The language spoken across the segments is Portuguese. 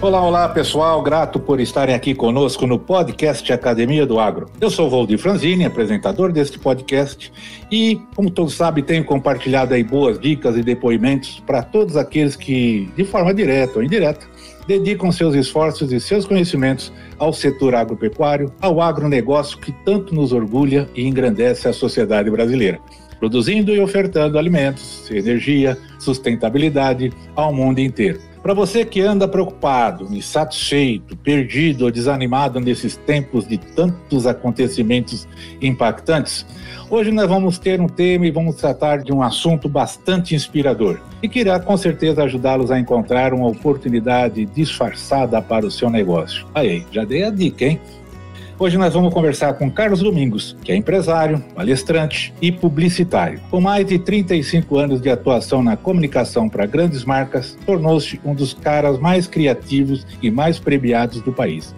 Olá, olá pessoal, grato por estarem aqui conosco no podcast Academia do Agro. Eu sou Valdir Franzini, apresentador deste podcast e, como todos sabem, tenho compartilhado aí boas dicas e depoimentos para todos aqueles que, de forma direta ou indireta, dedicam seus esforços e seus conhecimentos ao setor agropecuário, ao agronegócio que tanto nos orgulha e engrandece a sociedade brasileira produzindo e ofertando alimentos, energia, sustentabilidade ao mundo inteiro. Para você que anda preocupado, insatisfeito, perdido ou desanimado nesses tempos de tantos acontecimentos impactantes, hoje nós vamos ter um tema e vamos tratar de um assunto bastante inspirador e que irá com certeza ajudá-los a encontrar uma oportunidade disfarçada para o seu negócio. Aí, já dei a dica, hein? Hoje nós vamos conversar com Carlos Domingos, que é empresário, palestrante e publicitário. Com mais de 35 anos de atuação na comunicação para grandes marcas, tornou-se um dos caras mais criativos e mais premiados do país.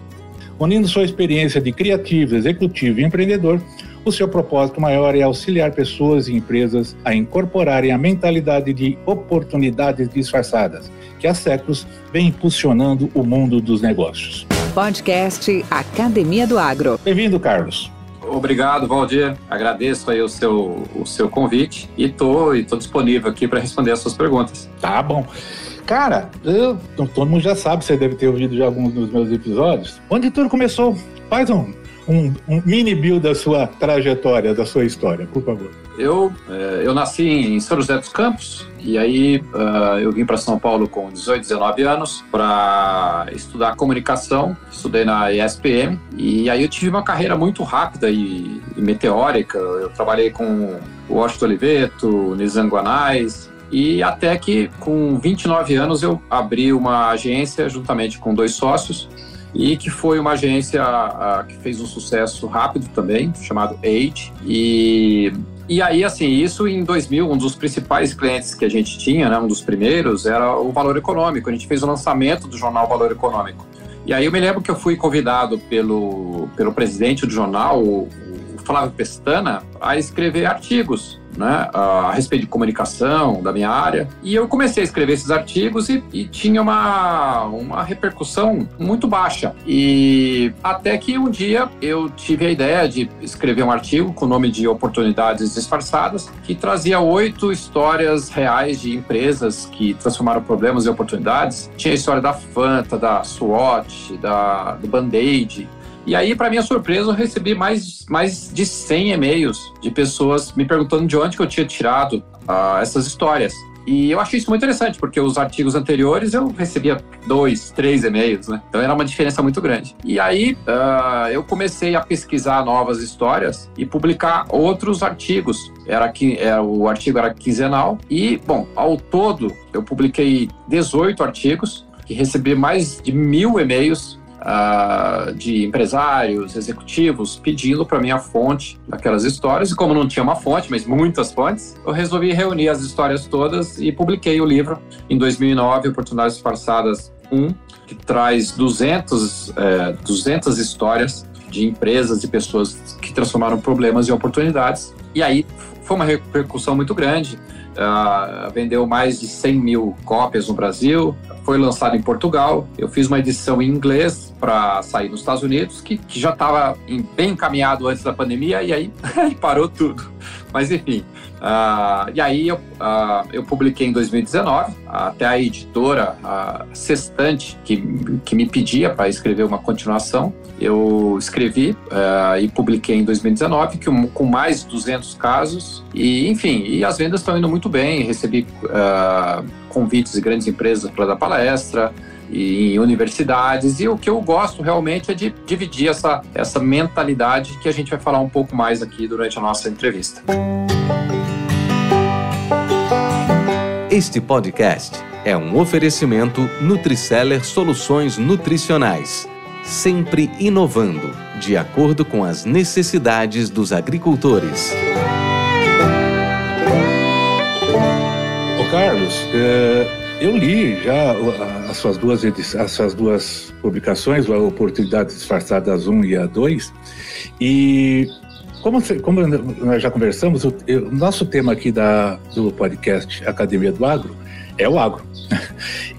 Unindo sua experiência de criativo, executivo e empreendedor, o seu propósito maior é auxiliar pessoas e empresas a incorporarem a mentalidade de oportunidades disfarçadas, que há séculos vem impulsionando o mundo dos negócios. Podcast Academia do Agro. Bem-vindo, Carlos. Obrigado, Valdir. Agradeço aí o seu, o seu convite e tô, e tô disponível aqui para responder as suas perguntas. Tá bom. Cara, eu, todo mundo já sabe, você deve ter ouvido já alguns dos meus episódios. Onde tudo começou? Faz um, um, mini build da sua trajetória, da sua história, por favor. Eu, é, eu nasci em São José dos Campos e aí uh, eu vim para São Paulo com 18, 19 anos para estudar comunicação. Estudei na ESPM e aí eu tive uma carreira muito rápida e, e meteórica. Eu trabalhei com o Washington Oliveto, Nizam Guanais, e até que com 29 anos eu abri uma agência juntamente com dois sócios e que foi uma agência uh, que fez um sucesso rápido também, chamado Age. E e aí, assim, isso em 2000, um dos principais clientes que a gente tinha, né, um dos primeiros, era o Valor Econômico. A gente fez o lançamento do jornal Valor Econômico. E aí eu me lembro que eu fui convidado pelo, pelo presidente do jornal, o Flávio Pestana, a escrever artigos né, a respeito de comunicação da minha área. E eu comecei a escrever esses artigos e, e, tinha uma, uma repercussão muito baixa. E até que um dia eu tive a ideia de escrever um artigo com o nome de Oportunidades Disfarçadas, que trazia oito histórias reais de empresas que transformaram problemas em oportunidades. Tinha a história da Fanta, da SWAT, da, do Band-Aid, e aí, para minha surpresa, eu recebi mais, mais de 100 e-mails de pessoas me perguntando de onde que eu tinha tirado uh, essas histórias. E eu achei isso muito interessante, porque os artigos anteriores eu recebia dois, três e-mails, né? Então era uma diferença muito grande. E aí uh, eu comecei a pesquisar novas histórias e publicar outros artigos. Era que era, é, o artigo era quinzenal e, bom, ao todo eu publiquei 18 artigos que recebi mais de mil e-mails uh, de empresários, executivos, pedindo para mim a fonte daquelas histórias. E como não tinha uma fonte, mas muitas fontes, eu resolvi reunir as histórias todas e publiquei o livro em 2009, Oportunidades Disfarçadas 1, que traz 200, é, 200 histórias de empresas e pessoas que transformaram problemas em oportunidades. E aí foi uma repercussão muito grande. Uh, vendeu mais de 100 mil cópias no Brasil, foi lançado em Portugal. Eu fiz uma edição em inglês para sair nos Estados Unidos, que, que já estava bem encaminhado antes da pandemia, e aí parou tudo. Mas enfim, uh, e aí eu, uh, eu publiquei em 2019, até a editora a Sextante, que, que me pedia para escrever uma continuação, eu escrevi uh, e publiquei em 2019, que, com mais de 200 casos, e enfim, e as vendas estão indo muito bem, recebi convites de grandes empresas para dar palestra, e em universidades. E o que eu gosto realmente é de dividir essa, essa mentalidade que a gente vai falar um pouco mais aqui durante a nossa entrevista. Este podcast é um oferecimento Nutriceller Soluções Nutricionais, sempre inovando, de acordo com as necessidades dos agricultores. Ô Carlos, é, eu li já as suas duas, as suas duas publicações, a Oportunidade Disfarçada 1 e a 2, e como, como nós já conversamos, o, o, nosso tema aqui da, do podcast Academia do Agro é o agro.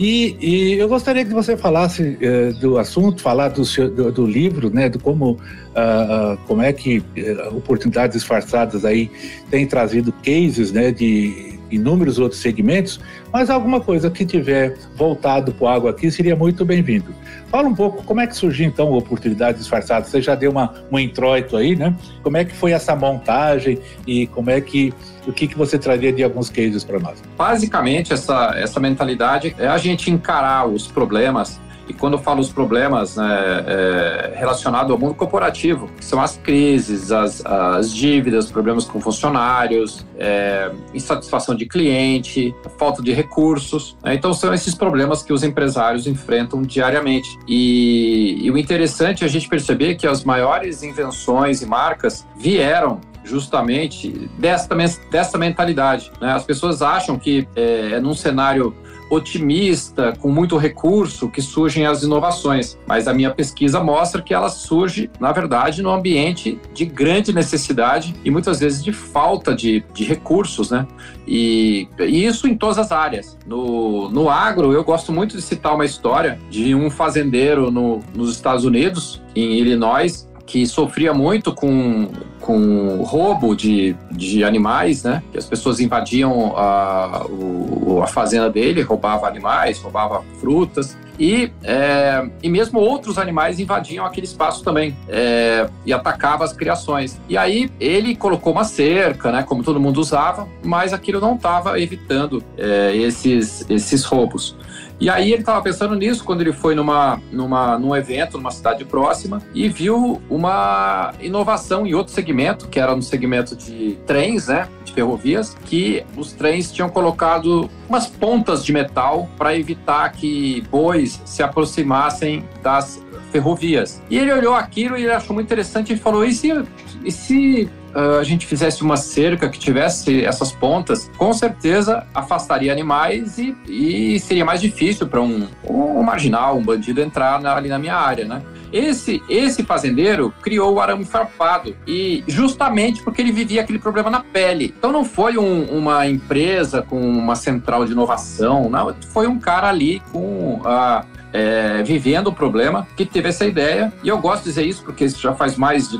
E, e eu gostaria que você falasse eh, do assunto, falar do, seu, do, do, livro, né, do como, uh, como é que uh, oportunidades disfarçadas aí têm trazido cases, né, de inúmeros outros segmentos, mas alguma coisa que tiver voltado para o água aqui seria muito bem-vindo. Fala um pouco como é que surgiu então a oportunidade disfarçada. Você já deu uma, um introito aí, né? Como é que foi essa montagem e como é que o que, que você traria de alguns cases para nós? Basicamente, essa, essa mentalidade é a gente encarar os problemas e quando eu falo os problemas né, é, relacionados ao mundo corporativo, que são as crises, as, as dívidas, problemas com funcionários, é, insatisfação de cliente, falta de recursos. Né? Então, são esses problemas que os empresários enfrentam diariamente. E, e o interessante é a gente perceber que as maiores invenções e marcas vieram justamente dessa, dessa mentalidade. Né? As pessoas acham que é, é num cenário otimista, com muito recurso, que surgem as inovações. Mas a minha pesquisa mostra que ela surge, na verdade, num ambiente de grande necessidade e muitas vezes de falta de, de recursos, né? E, e, isso em todas as áreas. No, no agro, eu gosto muito de citar uma história de um fazendeiro no, nos Estados Unidos, em Illinois, que sofria muito com, com roubo de, de animais, né? Que as pessoas invadiam a, o, a fazenda dele, roubavam animais, roubavam frutas. E, é, e mesmo outros animais invadiam aquele espaço também é, e atacavam as criações. E aí ele colocou uma cerca, né, como todo mundo usava, mas aquilo não estava evitando é, esses, esses roubos. E aí ele estava pensando nisso quando ele foi numa, numa, num evento numa cidade próxima e viu uma inovação em outro segmento, que era no segmento de trens, né, de ferrovias, que os trens tinham colocado umas pontas de metal para evitar que bois se aproximassem das ferrovias. E ele olhou aquilo e achou muito interessante e falou: e se, e se uh, a gente fizesse uma cerca que tivesse essas pontas, com certeza afastaria animais e, e seria mais difícil para um, um marginal, um bandido entrar na, ali na minha área, né? Esse, esse fazendeiro criou o arame farpado e justamente porque ele vivia aquele problema na pele. Então não foi um, uma empresa com uma central de inovação, não, foi um cara ali com a é, vivendo o problema, que teve essa ideia. E eu gosto de dizer isso porque isso já faz mais de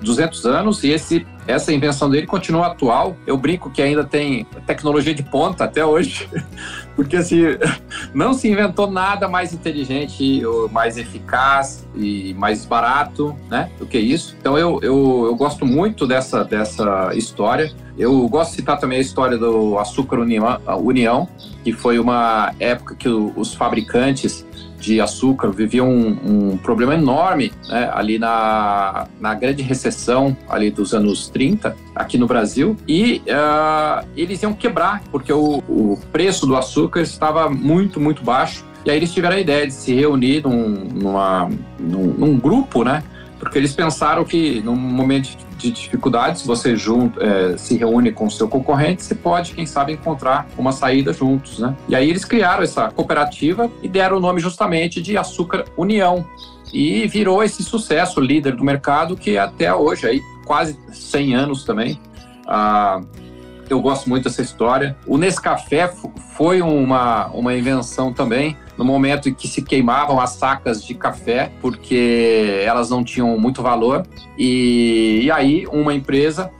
200 anos e esse essa invenção dele continua atual. Eu brinco que ainda tem tecnologia de ponta até hoje, porque assim, não se inventou nada mais inteligente, mais eficaz e mais barato, né, do que isso. Então eu, eu, eu gosto muito dessa, dessa história. Eu gosto de citar também a história do Açúcar União, União que foi uma época que os fabricantes de açúcar viviam um, um problema enorme né, ali na, na grande recessão ali dos anos 30 aqui no Brasil e uh, eles iam quebrar porque o, o preço do açúcar estava muito, muito baixo e aí eles tiveram a ideia de se reunir num, numa, num, num grupo, né? Porque eles pensaram que num momento de dificuldades, você junto, é, se reúne com o seu concorrente, você pode, quem sabe, encontrar uma saída juntos, né? E aí eles criaram essa cooperativa e deram o nome justamente de Açúcar União. E virou esse sucesso líder do mercado que até hoje, aí, quase 100 anos também, ah, eu gosto muito dessa história. O Nescafé foi uma, uma invenção também, no momento em que se queimavam as sacas de café, porque elas não tinham muito valor. E, e aí, uma empresa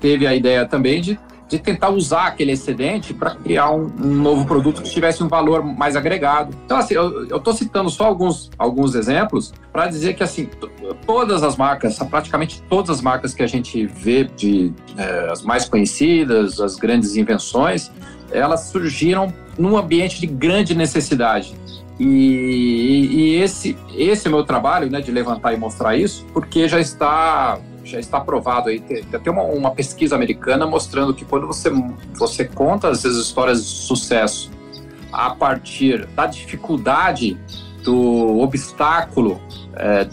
teve a ideia também de de tentar usar aquele excedente para criar um, um, novo produto que tivesse um valor mais agregado. Então, assim, eu estou citando só alguns, alguns exemplos para dizer que, assim, todas as marcas, praticamente todas as marcas que a gente vê, de é, as mais conhecidas, as grandes invenções, elas surgiram num ambiente de grande necessidade. E, e, esse, esse é o meu trabalho, né, de levantar e mostrar isso, porque já está já está provado aí. Tem, tem uma, uma pesquisa americana mostrando que quando você, você conta as histórias de sucesso a partir da dificuldade, do obstáculo é,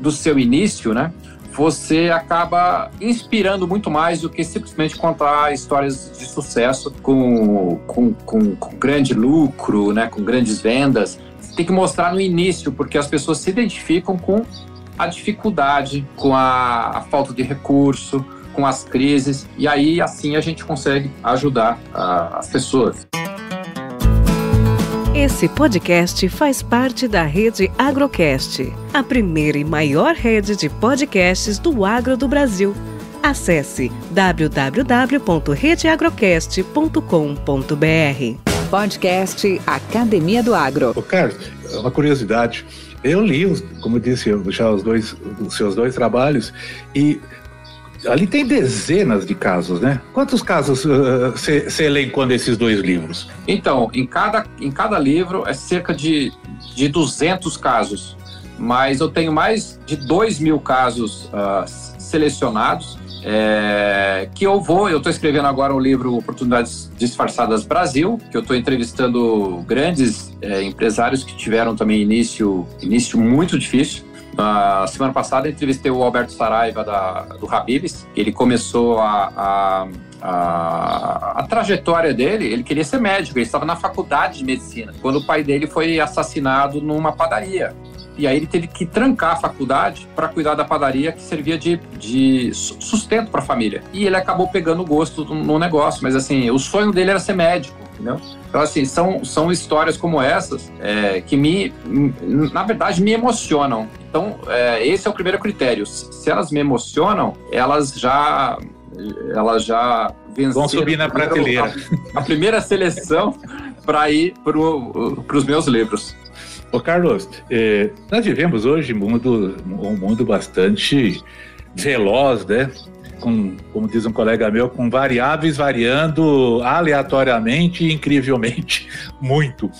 do seu início, né? você acaba inspirando muito mais do que simplesmente contar histórias de sucesso com, com, com, com grande lucro, né, com grandes vendas. Você tem que mostrar no início, porque as pessoas se identificam com a dificuldade, com a, a falta de recurso, com as crises, e aí assim a gente consegue ajudar a, as pessoas. Esse podcast faz parte da rede Agrocast, a primeira e maior rede de podcasts do agro do Brasil. Acesse www.redeagrocast.com.br. Podcast Academia do Agro. Ô, Carlos, uma curiosidade. Eu li, como eu disse, já os dois, os seus dois trabalhos e ali tem dezenas de casos, né? Quantos casos você uh, elencou nesses dois livros? Então, em cada, em cada livro é cerca de, de 200 casos, mas eu tenho mais de 2 mil casos uh, selecionados. É, que eu vou, eu estou escrevendo agora um livro Oportunidades Disfarçadas Brasil, que eu estou entrevistando grandes é, empresários que tiveram também início, início muito difícil. Na semana passada entrevistei o Alberto Saraiva da, do Habibs. Ele começou a, a, a, a, trajetória dele. Ele queria ser médico, ele estava na faculdade de medicina, quando o pai dele foi assassinado numa padaria. E aí ele teve que trancar a faculdade para cuidar da padaria que servia de, de sustento para a família. E ele acabou pegando gosto no negócio, mas assim, o sonho dele era ser médico, entendeu? Então, assim, são, são histórias como essas é, que me, na verdade, me emocionam. Então, é, esse é o primeiro critério. Se elas me emocionam, elas já elas já venceram. Vão subir na prateleira. A, a primeira seleção para ir para os meus livros. Ô Carlos, eh, nós vivemos hoje mundo, um mundo bastante veloz, né? com, como diz um colega meu, com variáveis variando aleatoriamente e incrivelmente muito.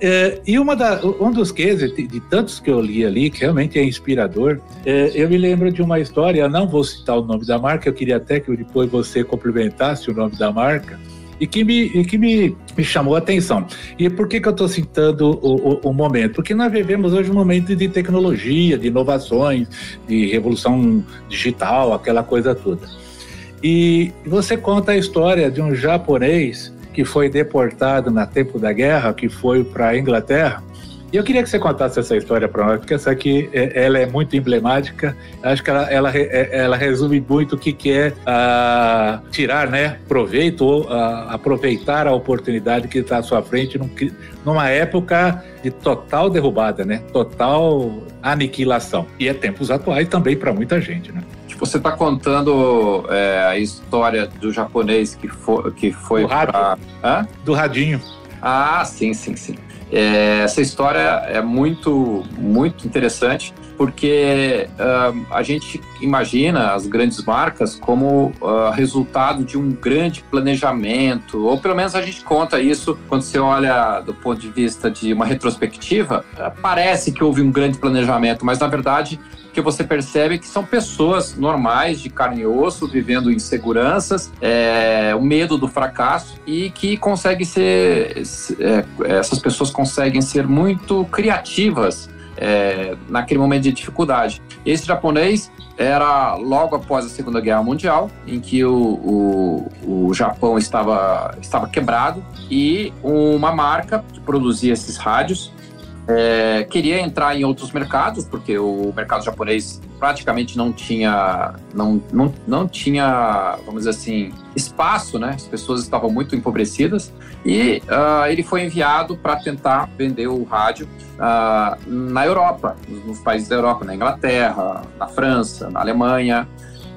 É, e uma da, um dos cases, de, de, tantos que eu li ali, que realmente é inspirador, é, eu me lembro de uma história, não vou citar o nome da marca, eu queria até que depois você complementasse o nome da marca, e que me, e que me, me chamou a atenção. E por que, que eu estou citando o, o, o, momento? Porque nós vivemos hoje um momento de tecnologia, de inovações, de revolução digital, aquela coisa toda. E você conta a história de um japonês que foi deportado na tempo da guerra, que foi para a Inglaterra, e eu queria que você contasse essa história para nós, porque essa aqui é, ela é muito emblemática. Acho que ela, ela, é, ela resume muito o que, que é uh, tirar né, proveito ou uh, aproveitar a oportunidade que está à sua frente num, numa época de total derrubada, né? total aniquilação. E é tempos atuais também para muita gente. Né? Você está contando é, a história do japonês que foi, que foi. Do radinho. Ah, sim, sim, sim. É, essa história é muito, muito interessante porque uh, a gente imagina as grandes marcas como uh, resultado de um grande planejamento, ou pelo menos a gente conta isso quando você olha do ponto de vista de uma retrospectiva, uh, parece que houve um grande planejamento, mas na verdade que você percebe que são pessoas normais, de carne e osso, vivendo inseguranças, é, o medo do fracasso e que conseguem ser, é, essas pessoas conseguem ser muito criativas é, naquele momento de dificuldade. Esse japonês era logo após a Segunda Guerra Mundial, em que o, o, o Japão estava, estava quebrado e uma marca que produzia esses rádios é, queria entrar em outros mercados, porque o mercado japonês praticamente não tinha, não, não, não tinha, vamos dizer assim, espaço, né? As pessoas estavam muito empobrecidas e uh, ele foi enviado para tentar vender o rádio uh, na Europa, nos, nos países da Europa, na Inglaterra, na França, na Alemanha.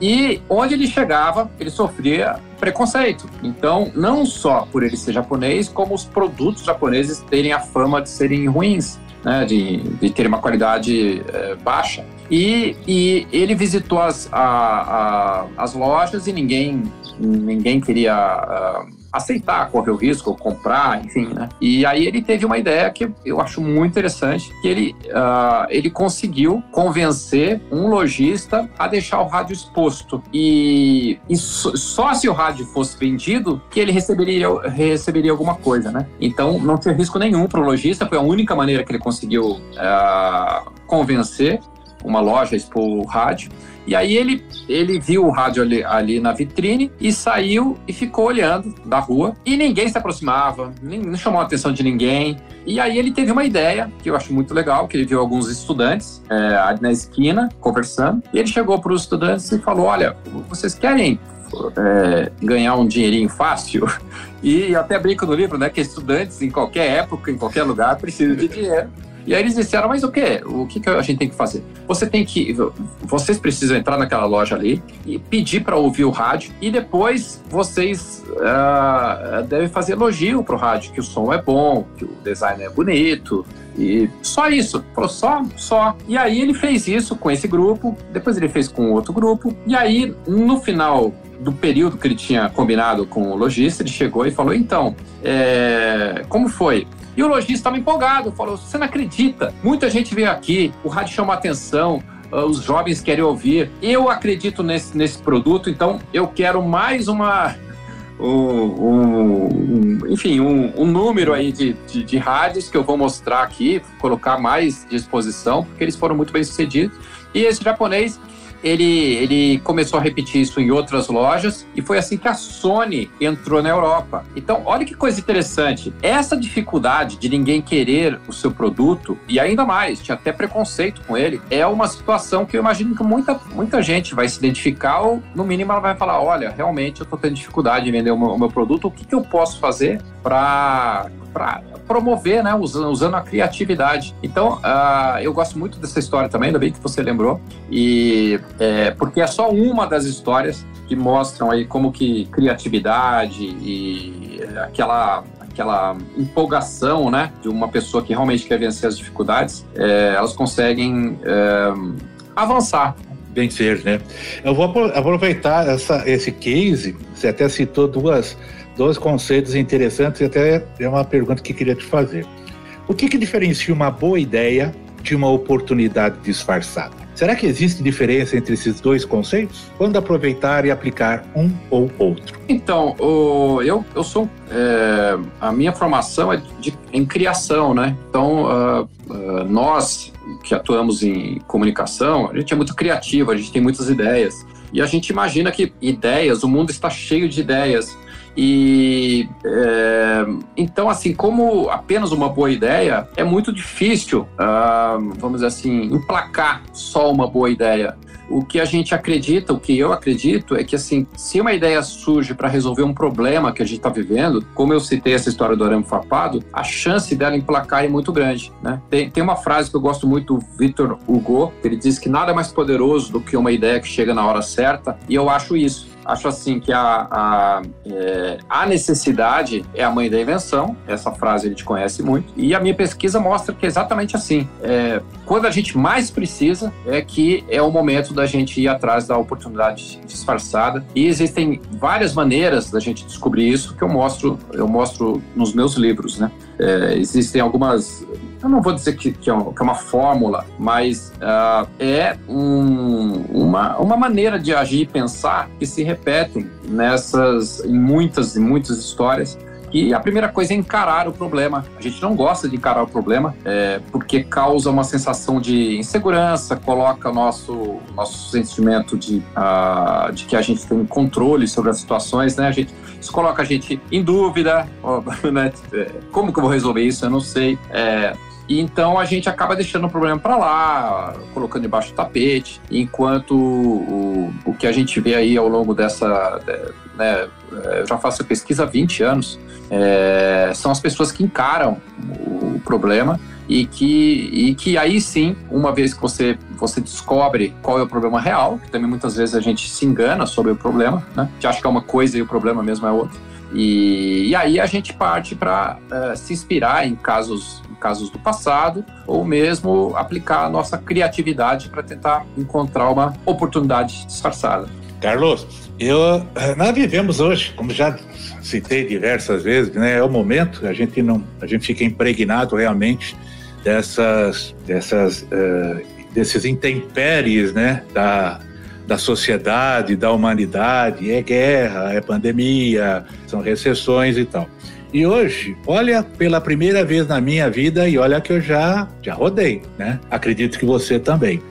E onde ele chegava, ele sofria preconceito. Então, não só por ele ser japonês, como os produtos japoneses terem a fama de serem ruins, né, de, de terem uma qualidade é, baixa. E, e, ele visitou as, a, a, as lojas e ninguém, ninguém queria. Uh, aceitar, correr o risco, comprar, enfim, né? E aí ele teve uma ideia que eu acho muito interessante, que ele, uh, ele conseguiu convencer um lojista a deixar o rádio exposto. E, e só se o rádio fosse vendido que ele receberia, receberia alguma coisa, né? Então não tinha risco nenhum para o lojista, foi a única maneira que ele conseguiu uh, convencer uma loja expor rádio. E aí ele, ele viu o rádio ali, ali, na vitrine e saiu e ficou olhando da rua. E ninguém se aproximava, nem, não chamou a atenção de ninguém. E aí ele teve uma ideia, que eu acho muito legal, que ele viu alguns estudantes é, ali na esquina conversando. E ele chegou para os estudantes e falou, olha, vocês querem é, ganhar um dinheirinho fácil. E até brinco no livro, né, que estudantes em qualquer época, em qualquer lugar, precisam de dinheiro. E aí eles disseram, mas o quê? O que, que a gente tem que fazer? Você tem que. Vocês precisam entrar naquela loja ali e pedir para ouvir o rádio. E depois vocês uh, devem fazer elogio pro rádio, que o som é bom, que o design é bonito. E só isso. Falou só, só. E aí ele fez isso com esse grupo, depois ele fez com outro grupo. E aí, no final do período que ele tinha combinado com o lojista, ele chegou e falou: então, é, como foi? E o lojista estava empolgado, falou: você não acredita, muita gente veio aqui, o rádio chama atenção, ah, os jovens querem ouvir. Eu acredito nesse, nesse produto, então eu quero mais uma. Um, um, enfim, um, um, número aí de, de, de rádios que eu vou mostrar aqui, colocar mais disposição, porque eles foram muito bem sucedidos. E esse japonês ele, ele começou a repetir isso em outras lojas e foi assim que a Sony entrou na Europa. Então, olha que coisa interessante. Essa dificuldade de ninguém querer o seu produto, e ainda mais, tinha até preconceito com ele, é uma situação que eu imagino que muita, muita gente vai se identificar ou, no mínimo, ela vai falar: olha, realmente eu estou tendo dificuldade de vender o meu, o meu produto, o que, que eu posso fazer para promover, né, usando, usando a criatividade. Então, uh, eu gosto muito dessa história também, ainda bem que você lembrou, e é, porque é só uma das histórias que mostram aí como que criatividade e aquela aquela empolgação, né, de uma pessoa que realmente quer vencer as dificuldades, é, elas conseguem é, avançar vencer, né? Eu vou aproveitar essa, esse case, você até citou duas dois conceitos interessantes e até é uma pergunta que queria te fazer. O que, que diferencia uma boa ideia de uma oportunidade disfarçada? Será que existe diferença entre esses dois conceitos? Quando aproveitar e aplicar um ou outro? Então, o, eu, eu sou. É, a minha formação é de, em criação, né? Então, uh, uh, nós que atuamos em comunicação, a gente é muito criativo, a gente tem muitas ideias. E a gente imagina que ideias, o mundo está cheio de ideias. E é, então, assim, como apenas uma boa ideia, é muito difícil, uh, vamos dizer assim, emplacar só uma boa ideia. O que a gente acredita, o que eu acredito, é que assim, se uma ideia surge para resolver um problema que a gente está vivendo, como eu citei essa história do arame farpado, a chance dela emplacar é muito grande. Né? Tem, tem uma frase que eu gosto muito do Victor Hugo, que ele diz que nada é mais poderoso do que uma ideia que chega na hora certa, e eu acho isso acho assim que a, a, é, a, necessidade é a mãe da invenção, essa frase a gente conhece muito, e a minha pesquisa mostra que é exatamente assim. É, quando a gente mais precisa, é que é o momento da gente ir atrás da oportunidade disfarçada, e existem várias maneiras da gente descobrir isso que eu mostro, eu mostro nos meus livros, né? É, existem algumas eu não vou dizer que, que, é, é, uma, fórmula, mas uh, é um, uma, uma maneira de agir e pensar que se repetem nessas, em muitas e muitas histórias. E a primeira coisa é encarar o problema. A gente não gosta de encarar o problema é, porque causa uma sensação de insegurança, coloca nosso nosso sentimento de, uh, de que a gente tem controle sobre as situações, né? A gente isso coloca a gente em dúvida, né? É, como que eu vou resolver isso? Eu não sei. É, e então a gente acaba deixando o problema para lá, colocando debaixo do tapete, enquanto o, o que a gente vê aí ao longo dessa. Né, eu já faço pesquisa há 20 anos, é, são as pessoas que encaram o problema e que, e que aí sim, uma vez que você, você descobre qual é o problema real, que também muitas vezes a gente se engana sobre o problema, né? Gente acha que é uma coisa e o problema mesmo é outra. E, e aí a gente parte para é, se inspirar em casos casos do passado, ou mesmo aplicar a nossa criatividade para tentar encontrar uma oportunidade disfarçada. Carlos, eu, eh, nós vivemos hoje, como já citei diversas vezes, né, é o momento, a gente não, a gente fica impregnado realmente dessas, dessas, uh, desses intempéries, né, da, da sociedade, da humanidade, é guerra, é pandemia, são recessões e tal. E hoje, olha pela primeira vez na minha vida e olha que eu já já rodei, né? Acredito que você também.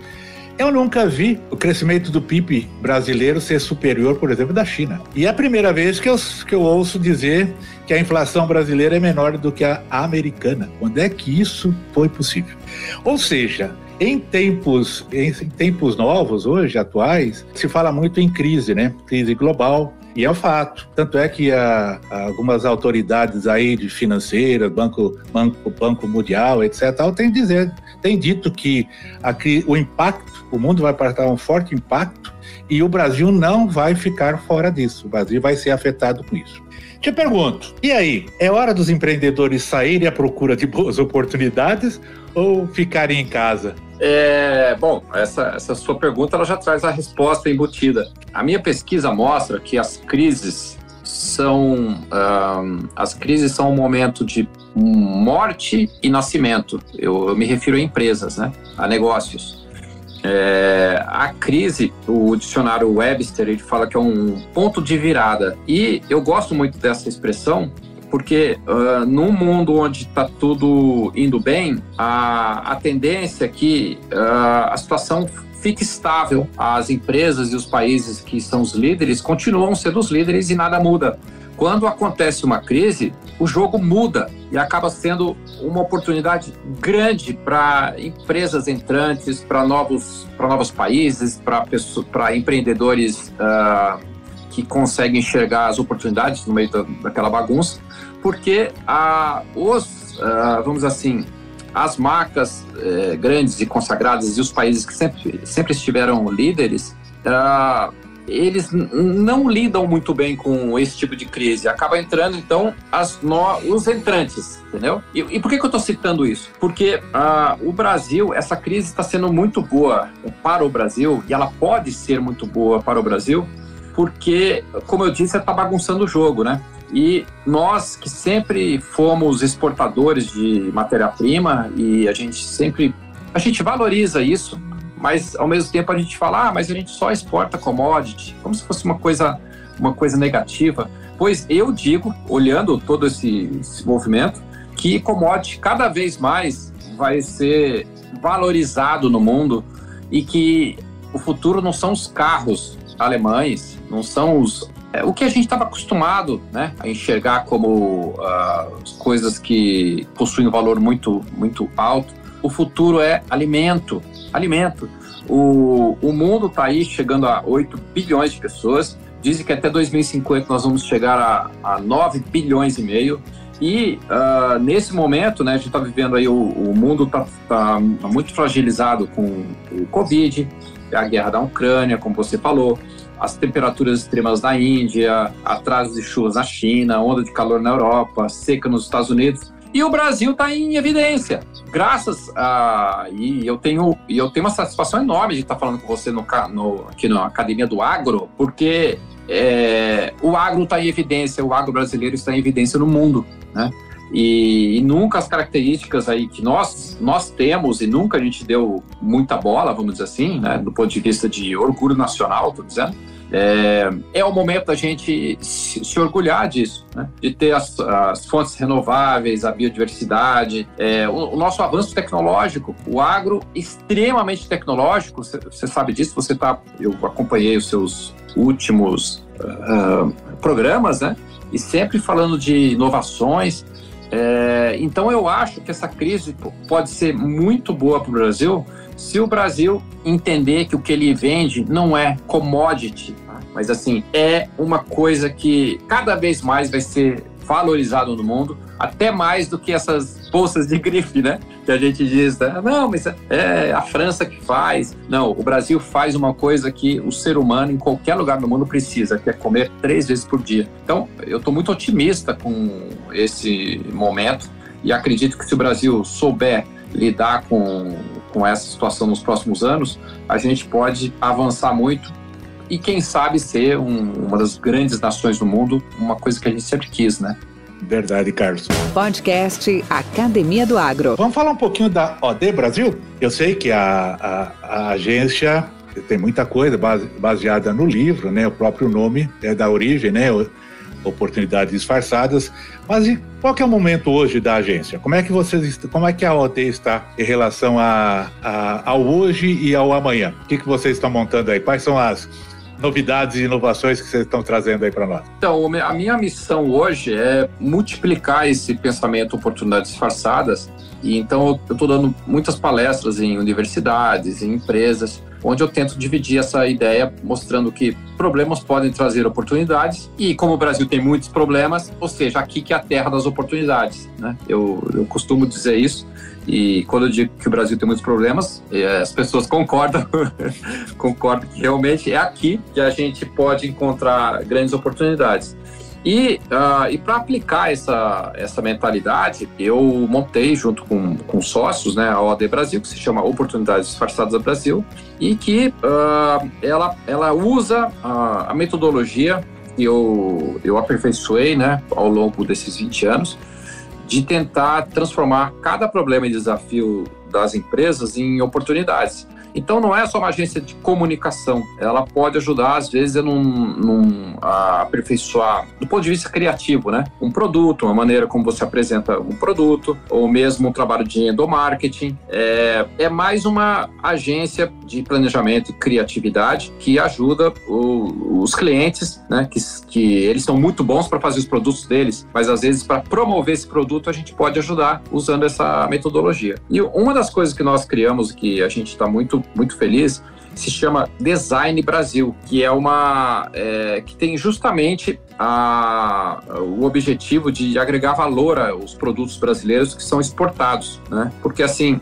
Eu nunca vi o crescimento do PIB brasileiro ser superior, por exemplo, da China. E é a primeira vez que eu, que eu ouço dizer que a inflação brasileira é menor do que a americana. Quando é que isso foi possível? Ou seja, em tempos, em tempos novos, hoje, atuais, se fala muito em crise, né? Crise global, e é um fato. Tanto é que a, algumas autoridades aí de financeiras, Banco, Banco, Banco Mundial, etc., têm, dizer, têm dito que a, o impacto, o mundo vai passar um forte impacto e o Brasil não vai ficar fora disso. O Brasil vai ser afetado com isso. Te pergunto, e aí, é hora dos empreendedores saírem à procura de boas oportunidades ou ficarem em casa? É, bom, essa, essa sua pergunta ela já traz a resposta embutida. A minha pesquisa mostra que as crises são um, as crises são um momento de morte e nascimento. Eu, eu me refiro a empresas, né, a negócios. É, a crise, o dicionário Webster, ele fala que é um ponto de virada. E eu gosto muito dessa expressão porque uh, num mundo onde está tudo indo bem, a, a tendência é que uh, a situação fique estável. As empresas e os países que são os líderes continuam sendo os líderes e nada muda. Quando acontece uma crise, o jogo muda e acaba sendo uma oportunidade grande para empresas entrantes, para novos, novos países, para empreendedores uh, que conseguem enxergar as oportunidades no meio da, daquela bagunça, porque uh, os, uh, vamos assim, as marcas eh, grandes e consagradas e os países que sempre, sempre estiveram líderes, uh, eles não lidam muito bem com esse tipo de crise. Acaba entrando, então, as no... os entrantes, entendeu? E, e, por que, que eu estou citando isso? Porque uh, o Brasil, essa crise está sendo muito boa para o Brasil, e ela pode ser muito boa para o Brasil, porque, como eu disse, está bagunçando o jogo, né? E nós que sempre fomos exportadores de matéria-prima e a gente sempre a gente valoriza isso, mas ao mesmo tempo a gente fala, ah, mas a gente só exporta commodity, como se fosse uma coisa, uma coisa negativa. Pois eu digo, olhando todo esse, esse movimento, que commodity cada vez mais vai ser valorizado no mundo e que o futuro não são os carros alemães, não são os o que a gente estava acostumado né, a enxergar como uh, coisas que possuem um valor muito, muito alto. O futuro é alimento, alimento. O, o mundo está aí chegando a 8 bilhões de pessoas. Dizem que até 2050 nós vamos chegar a, a 9 bilhões e meio. E uh, nesse momento, né, a gente está vivendo aí, o, o mundo está tá muito fragilizado com o Covid, a guerra da Ucrânia, como você falou, as temperaturas extremas na Índia, atrasos de chuvas na China, onda de calor na Europa, seca nos Estados Unidos. E o Brasil está em evidência. Graças a. E eu tenho, eu tenho uma satisfação enorme de estar falando com você no, no, aqui na Academia do Agro, porque é, o agro está em evidência, o agro brasileiro está em evidência no mundo. Né? E, e, nunca as características aí que nós, nós temos e nunca a gente deu muita bola, vamos dizer assim, né, do ponto de vista de orgulho nacional, estou dizendo, é, é o momento da gente se, se orgulhar disso, né? de ter as, as, fontes renováveis, a biodiversidade, é, o, o, nosso avanço tecnológico, o agro extremamente tecnológico, você sabe disso, você tá, eu acompanhei os seus últimos uh, programas, né? E sempre falando de inovações. É, então eu acho que essa crise pode ser muito boa para o Brasil se o Brasil entender que o que ele vende não é commodity, mas assim, é uma coisa que cada vez mais vai ser valorizado no mundo, até mais do que essas bolsas de grife, né? Que a gente diz, né? não, mas é a França que faz. Não, o Brasil faz uma coisa que o ser humano em qualquer lugar do mundo precisa, que é comer três vezes por dia. Então, eu estou muito otimista com esse momento e acredito que se o Brasil souber lidar com, com essa situação nos próximos anos, a gente pode avançar muito e quem sabe ser um, uma das grandes nações do mundo, uma coisa que a gente sempre quis, né? Verdade, Carlos. Podcast Academia do Agro. Vamos falar um pouquinho da OD Brasil? Eu sei que a, a, a agência tem muita coisa base, baseada no livro, né? O próprio nome é da origem, né? oportunidades disfarçadas. Mas qual que é o momento hoje da agência? Como é que vocês, como é que a OT está em relação a, a, ao hoje e ao amanhã? O que, que vocês estão montando aí? Quais são as novidades e inovações que vocês estão trazendo aí para nós? Então, a minha missão hoje é multiplicar esse pensamento oportunidades disfarçadas. E então eu estou dando muitas palestras em universidades, em empresas, onde eu tento dividir essa ideia, mostrando que problemas podem trazer oportunidades e como o Brasil tem muitos problemas, ou seja, aqui que é a terra das oportunidades, né? Eu, eu costumo dizer isso e quando eu digo que o Brasil tem muitos problemas, é, as pessoas concordam, concordam que realmente é aqui que a gente pode encontrar grandes oportunidades. E, uh, e para aplicar essa, essa mentalidade, eu montei junto com, com sócios né, a OAD Brasil, que se chama Oportunidades Disfarçadas Brasil, e que uh, ela, ela usa a, a metodologia que eu, eu aperfeiçoei né, ao longo desses 20 anos, de tentar transformar cada problema e desafio das empresas em oportunidades. Então não é só uma agência de comunicação, ela pode ajudar às vezes a, num, num, a aperfeiçoar do ponto de vista criativo, né? Um produto, uma maneira como você apresenta um produto, ou mesmo um trabalho de endomarketing. É, é mais uma agência de planejamento e criatividade que ajuda o, os clientes, né? Que, que eles são muito bons para fazer os produtos deles, mas às vezes para promover esse produto a gente pode ajudar usando essa metodologia. E uma das coisas que nós criamos que a gente está muito muito feliz, se chama Design Brasil, que é uma é, que tem justamente a, o objetivo de agregar valor aos produtos brasileiros que são exportados, né? Porque assim,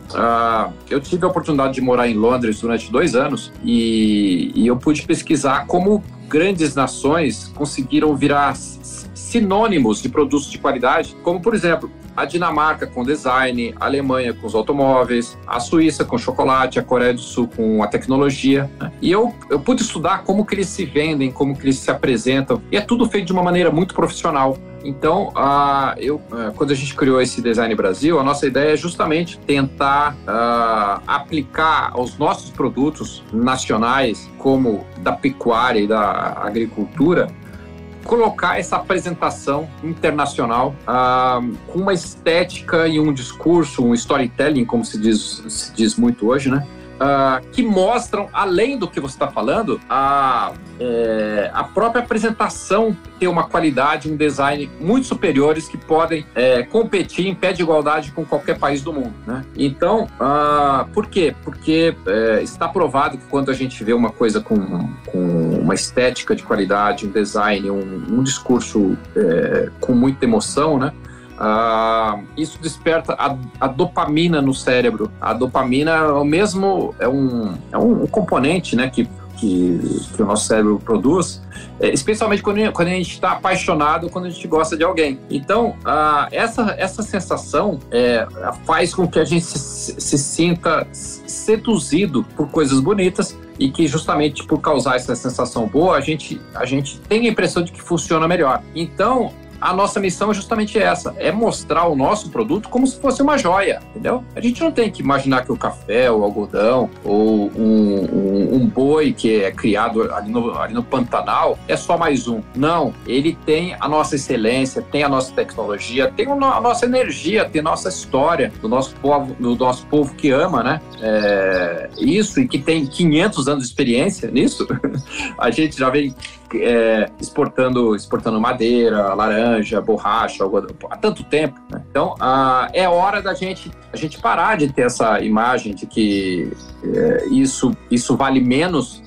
eu tive a oportunidade de morar em Londres durante dois anos e, e eu pude pesquisar como grandes nações conseguiram virar sinônimos de produtos de qualidade, como por exemplo a Dinamarca com design, a Alemanha com os automóveis, a Suíça com chocolate, a Coreia do Sul com a tecnologia. Né? E eu, eu pude estudar como que eles se vendem, como que eles se apresentam, e é tudo feito de uma maneira muito profissional. Então, uh, eu, uh, quando a gente criou esse Design Brasil, a nossa ideia é justamente tentar uh, aplicar aos nossos produtos nacionais, como da pecuária e da agricultura, colocar essa apresentação internacional uh, com uma estética e um discurso, um storytelling, como se diz, se diz muito hoje, né? Uh, que mostram, além do que você está falando, a, é, a própria apresentação ter uma qualidade, um design muito superiores que podem é, competir em pé de igualdade com qualquer país do mundo. Né? Então, uh, por quê? Porque é, está provado que quando a gente vê uma coisa com, com uma estética de qualidade, um design, um, um discurso é, com muita emoção, né? Ah, isso desperta a, a, dopamina no cérebro. A dopamina é o mesmo, é um, é um componente né, que, que, que o nosso cérebro produz, é, especialmente quando, quando a gente está apaixonado, quando a gente gosta de alguém. Então, ah, essa, essa sensação é, faz com que a gente se, se sinta seduzido por coisas bonitas e que justamente por causar essa sensação boa, a gente, a gente tem a impressão de que funciona melhor. Então, a nossa missão é justamente essa: é mostrar o nosso produto como se fosse uma joia, entendeu? A gente não tem que imaginar que o café, o algodão ou um, um, um boi que é criado ali no, ali no Pantanal é só mais um. Não, ele tem a nossa excelência, tem a nossa tecnologia, tem a nossa energia, tem a nossa história do nosso povo, do nosso povo que ama, né? É, isso e que tem 500 anos de experiência nisso. a gente já vem é, exportando, exportando madeira, laranja, borracha, algodão, há tanto tempo. Né? Então, é hora da gente, a gente parar de ter essa imagem de que é, isso, isso vale menos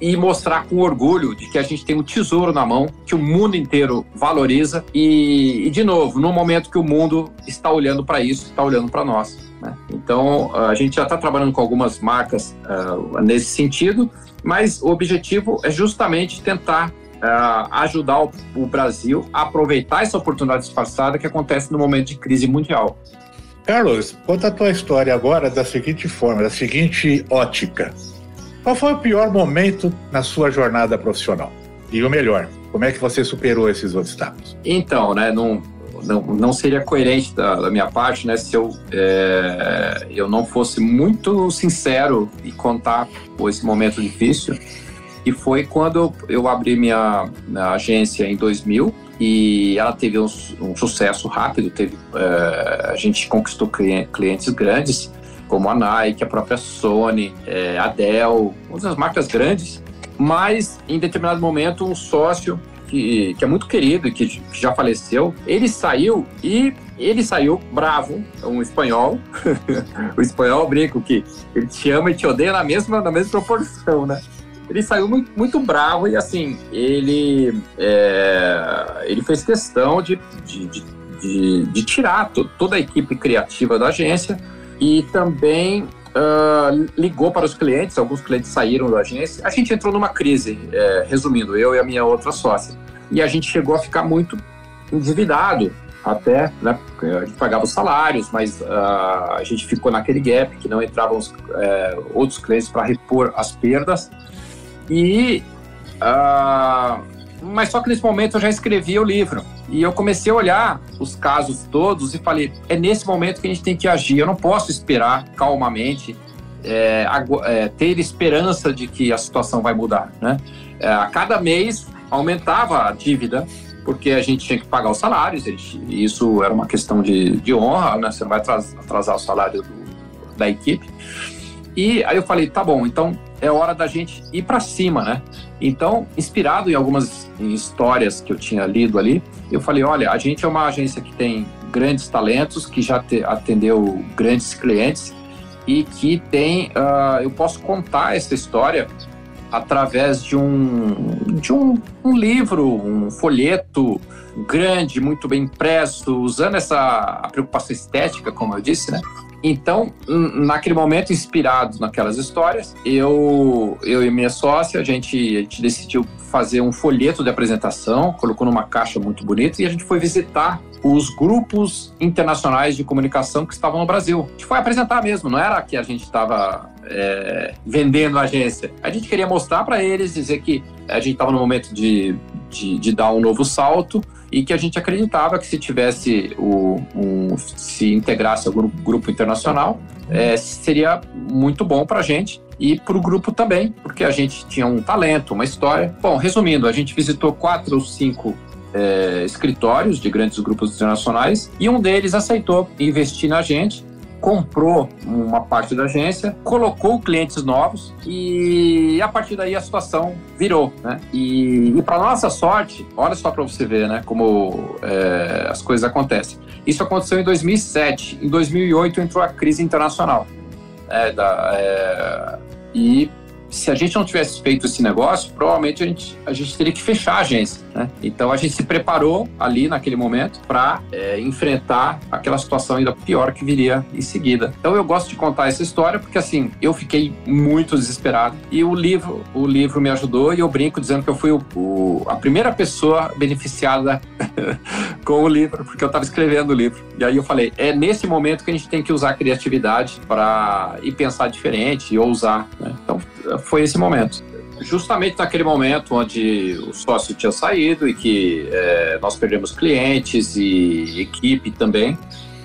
e mostrar com orgulho de que a gente tem um tesouro na mão, que o mundo inteiro valoriza e, e de novo, no momento que o mundo está olhando para isso, está olhando para nós. Né? Então, a gente já está trabalhando com algumas marcas uh, nesse sentido mas o objetivo é justamente tentar uh, ajudar o, o, Brasil a aproveitar essa oportunidade disfarçada que acontece no momento de crise mundial. Carlos, conta a tua história agora da seguinte forma, da seguinte ótica. Qual foi o pior momento na sua jornada profissional? E o melhor, como é que você superou esses obstáculos? Então, né, não, não, não seria coerente da, da, minha parte, né, se eu, é, eu não fosse muito sincero e contar esse momento difícil. E foi quando eu abri minha, minha agência em 2000 e ela teve um, um sucesso rápido. Teve, é, a gente conquistou clientes grandes, como a Nike, a própria Sony, é, a Dell, outras marcas grandes. Mas em determinado momento, um sócio que, que é muito querido e que, que já faleceu, ele saiu e ele saiu bravo, um espanhol. o espanhol brinco que ele te ama e te odeia na mesma, na mesma proporção, né? Ele saiu muito, muito bravo e assim, ele, é, ele fez questão de, de, de, de tirar toda a equipe criativa da agência e também Uh, ligou para os clientes, alguns clientes saíram da agência. A gente entrou numa crise, é, resumindo, eu e a minha outra sócia. E a gente chegou a ficar muito endividado até, né? A gente pagava os salários, mas uh, a gente ficou naquele gap que não entravam os, é, outros clientes para repor as perdas. E. Uh, mas só que nesse momento eu já escrevi o livro. E eu comecei a olhar os casos todos e falei: é nesse momento que a gente tem que agir. Eu não posso esperar calmamente, é, é, ter esperança de que a situação vai mudar. Né? É, a cada mês aumentava a dívida, porque a gente tinha que pagar os salários, e isso era uma questão de, de honra, né? você não vai atrasar o salário do, da equipe. E aí eu falei: tá bom, então é hora da gente ir para cima, né? Então, inspirado em algumas histórias que eu tinha lido ali, eu falei: olha, a gente é uma agência que tem grandes talentos, que já te, atendeu grandes clientes e que tem. Uh, eu posso contar essa história através de um, de um, um livro, um folheto grande, muito bem impresso, usando essa preocupação estética, como eu disse, né? Então, naquele momento, inspirado naquelas histórias, eu, eu e minha sócia, a gente, a gente decidiu fazer um folheto de apresentação, colocou numa caixa muito bonita e a gente foi visitar os grupos internacionais de comunicação que estavam no Brasil. A gente foi apresentar mesmo, não era que a gente estava é, vendendo a agência. A gente queria mostrar para eles, dizer que a gente estava no momento de, de, de dar um novo salto e que a gente acreditava que se tivesse o se integrasse algum grupo internacional é, seria muito bom para a gente e para o grupo também, porque a gente tinha um talento, uma história. Bom, resumindo, a gente visitou quatro ou cinco é, escritórios de grandes grupos internacionais e um deles aceitou investir na gente comprou uma parte da agência, colocou clientes novos e a partir daí a situação virou, né? E, e para nossa sorte, olha só para você ver, né, como é, as coisas acontecem. Isso aconteceu em 2007. Em 2008 entrou a crise internacional. É, da, é, e se a gente não tivesse feito esse negócio, provavelmente a gente, a gente teria que fechar a agência. Né? Então a gente se preparou ali naquele momento para é, enfrentar aquela situação ainda pior que viria em seguida. Então eu gosto de contar essa história porque assim eu fiquei muito desesperado e o livro o livro me ajudou e eu brinco dizendo que eu fui o, o, a primeira pessoa beneficiada com o livro porque eu estava escrevendo o livro. E aí eu falei é nesse momento que a gente tem que usar a criatividade para ir pensar diferente e ousar. Né? Então foi esse momento. Justamente naquele momento onde o sócio tinha saído e que é, nós perdemos clientes e equipe também,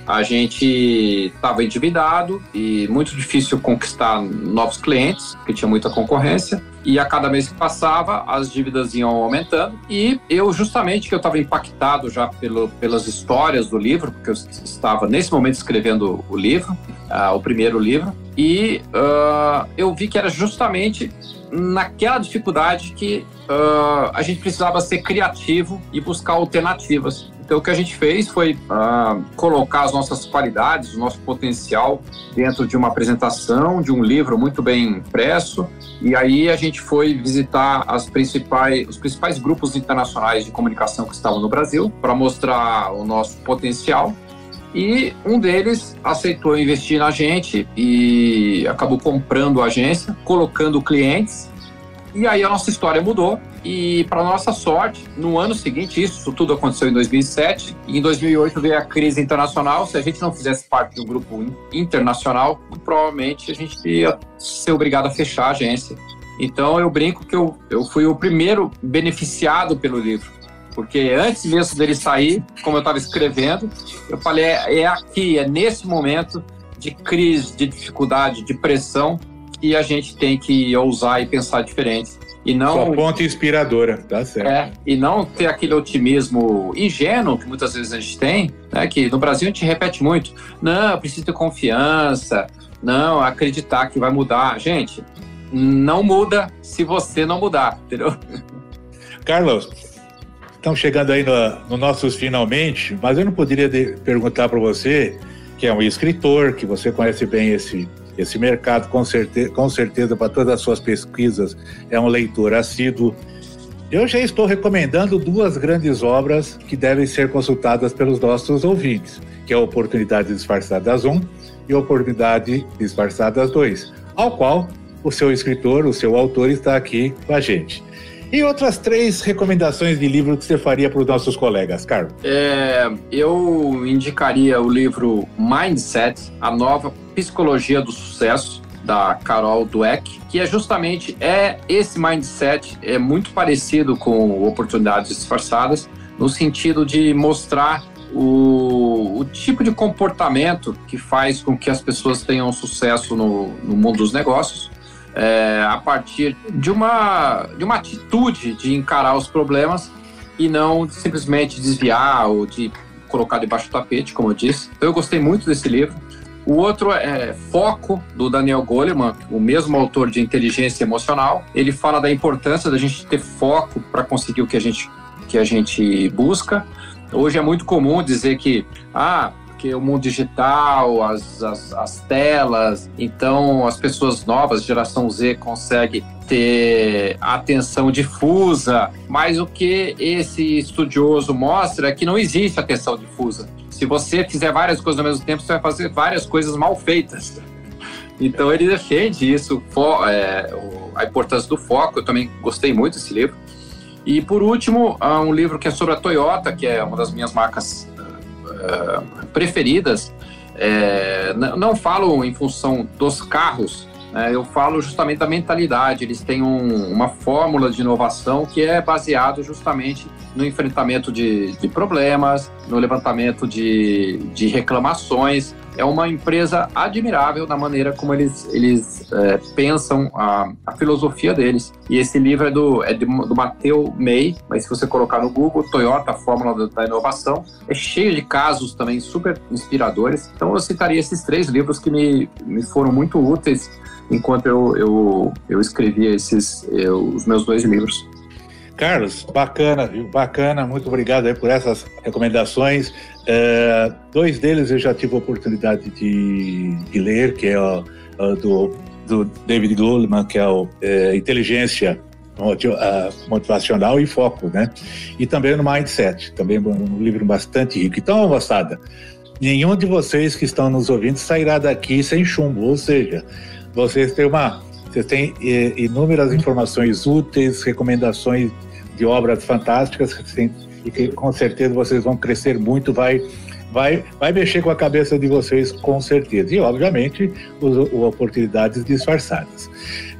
a gente estava endividado e muito difícil conquistar novos clientes, porque tinha muita concorrência. E a cada mês que passava, as dívidas iam aumentando. E eu, justamente, que eu estava impactado já pelo, pelas histórias do livro, porque eu estava nesse momento escrevendo o livro, uh, o primeiro livro, e uh, eu vi que era justamente naquela dificuldade que uh, a gente precisava ser criativo e buscar alternativas. Então, o que a gente fez foi uh, colocar as nossas qualidades, o nosso potencial dentro de uma apresentação, de um livro muito bem impresso. E aí a gente foi visitar as principais, os principais grupos internacionais de comunicação que estavam no Brasil para mostrar o nosso potencial. E um deles aceitou investir na gente e acabou comprando a agência, colocando clientes e aí a nossa história mudou e para nossa sorte, no ano seguinte, isso tudo aconteceu em 2007, e em 2008 veio a crise internacional. Se a gente não fizesse parte do grupo internacional, provavelmente a gente ia ser obrigado a fechar a agência. Então eu brinco que eu, eu fui o primeiro beneficiado pelo livro. Porque antes mesmo dele sair, como eu estava escrevendo, eu falei: é, é aqui, é nesse momento de crise, de dificuldade, de pressão, que a gente tem que ousar e pensar diferente. E não, Sua ponte inspiradora, tá certo. É, e não ter aquele otimismo ingênuo que muitas vezes a gente tem, né? Que no Brasil a gente repete muito. Não, eu preciso ter confiança. Não, acreditar que vai mudar. Gente, não muda se você não mudar, entendeu? Carlos, estamos chegando aí no, no nossos finalmente, mas eu não poderia de, perguntar para você, que é um escritor, que você conhece bem esse, esse mercado, com certeza, com certeza para todas as suas pesquisas, é um leitor assíduo. Eu já estou recomendando duas grandes obras que devem ser consultadas pelos nossos ouvintes, que é Oportunidades Disfarçadas 1 e Oportunidade Disfarçadas 2, ao qual o seu escritor, o seu autor está aqui com a gente. E outras três recomendações de livro que você faria para os nossos colegas, Carlos? É, eu indicaria o livro Mindset, a nova psicologia do sucesso da Carol Dweck, que é justamente é esse mindset é muito parecido com oportunidades disfarçadas, no sentido de mostrar o, o, tipo de comportamento que faz com que as pessoas tenham sucesso no, no mundo dos negócios é, a partir de uma, de uma atitude de encarar os problemas e não simplesmente desviar ou de colocar debaixo do tapete, como eu disse. Então eu gostei muito desse livro. O outro é Foco, do Daniel Goleman, o mesmo autor de Inteligência Emocional. Ele fala da importância da gente ter foco para conseguir o que a gente, que a gente busca. Hoje é muito comum dizer que, ah, porque o mundo digital, as, as, as telas, então as pessoas novas, geração Z, conseguem ter atenção difusa, mas o que esse estudioso mostra é que não existe atenção difusa. Se você fizer várias coisas ao mesmo tempo, você vai fazer várias coisas mal feitas. Então ele defende isso, é, a importância do foco. Eu também gostei muito desse livro. E por último, um livro que é sobre a Toyota, que é uma das minhas marcas preferidas, é, não falo em função dos carros, né, eu falo justamente da mentalidade. Eles têm um, uma fórmula de inovação que é baseado justamente no enfrentamento de, de problemas, no levantamento de, de reclamações é uma empresa admirável na maneira como eles, eles é, pensam a, a, filosofia deles. E esse livro é do, é do Mateu May, mas se você colocar no Google, Toyota, Fórmula da Inovação, é cheio de casos também super inspiradores. Então eu citaria esses três livros que me, me foram muito úteis enquanto eu, eu, eu escrevia esses, eu, os meus dois livros. Carlos, bacana? Bacana, muito obrigado aí por essas recomendações. É, dois deles eu já tive a oportunidade de, de ler, que é o, o do, do, David Goleman, que é o é, Inteligência Motivacional e Foco, né? E também no Mindset, também um livro bastante rico. Então, moçada, nenhum de vocês que estão nos ouvindo sairá daqui sem chumbo, ou seja, vocês têm uma vocês têm é, inúmeras informações úteis, recomendações de obras fantásticas e que com certeza vocês vão crescer muito, vai vai, vai mexer com a cabeça de vocês com certeza. E, obviamente, os, oportunidades disfarçadas.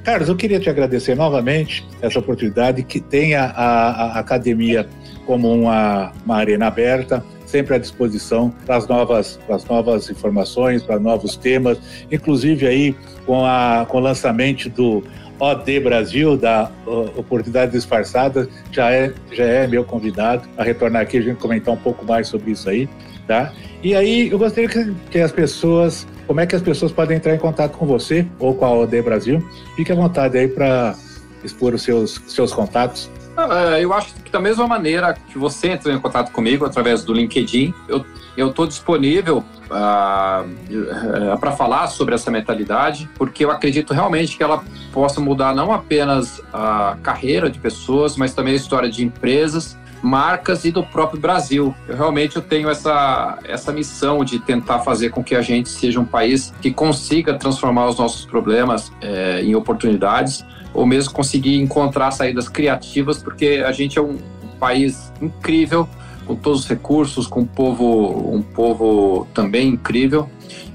Carlos, eu queria te agradecer novamente essa oportunidade que tenha a, a academia como uma, uma arena aberta, sempre à disposição para as novas, para as novas informações, para novos temas, inclusive aí com, a, com o lançamento do OD Brasil, da Oportunidade Disfarçada, já é, já é meu convidado a retornar aqui, a gente comentar um pouco mais sobre isso aí, tá? E aí, eu gostaria que, que as pessoas, como é que as pessoas podem entrar em contato com você ou com a OD Brasil? Fique à vontade aí para expor os seus, seus contatos. É, eu acho que da mesma maneira que você entrou em contato comigo através do LinkedIn, eu eu estou disponível uh, ah, uh, para falar sobre essa mentalidade, porque eu acredito realmente que ela possa mudar não apenas a carreira de pessoas, mas também a história de empresas, marcas e do próprio Brasil. Eu realmente eu tenho essa, essa missão de tentar fazer com que a gente seja um país que consiga transformar os nossos problemas é, em oportunidades, ou mesmo conseguir encontrar saídas criativas, porque a gente é um país incrível com todos os recursos, com um povo, um povo também incrível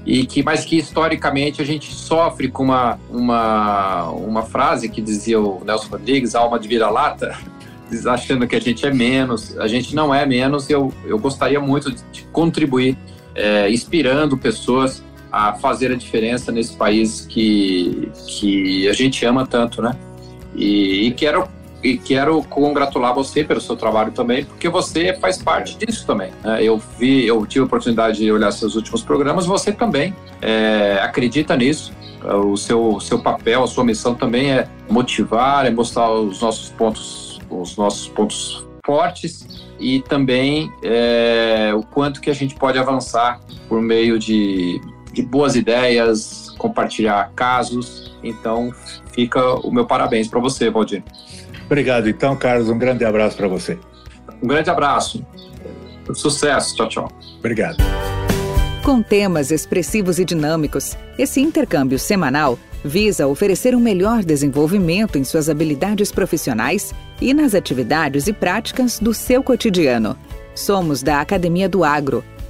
e que mas que historicamente a gente sofre com uma uma, uma frase que dizia o Nelson Rodrigues, alma de vira-lata, achando que a gente é menos. A gente não é menos. Eu eu gostaria muito de contribuir, é, inspirando pessoas a fazer a diferença nesse país que que a gente ama tanto, né? E, e quero e quero congratular você pelo seu trabalho também, porque você faz parte disso também. Né? Eu vi, eu tive a oportunidade de olhar seus últimos programas, você também é, acredita nisso. O seu, seu papel, a sua missão também é motivar, é mostrar os nossos pontos, os nossos pontos fortes e também é, o quanto que a gente pode avançar por meio de, de boas ideias, compartilhar casos. Então, fica o meu parabéns para você, Valdir. Obrigado, então, Carlos. Um grande abraço para você. Um grande abraço. Sucesso. Tchau, tchau. Obrigado. Com temas expressivos e dinâmicos, esse intercâmbio semanal visa oferecer um melhor desenvolvimento em suas habilidades profissionais e nas atividades e práticas do seu cotidiano. Somos da Academia do Agro,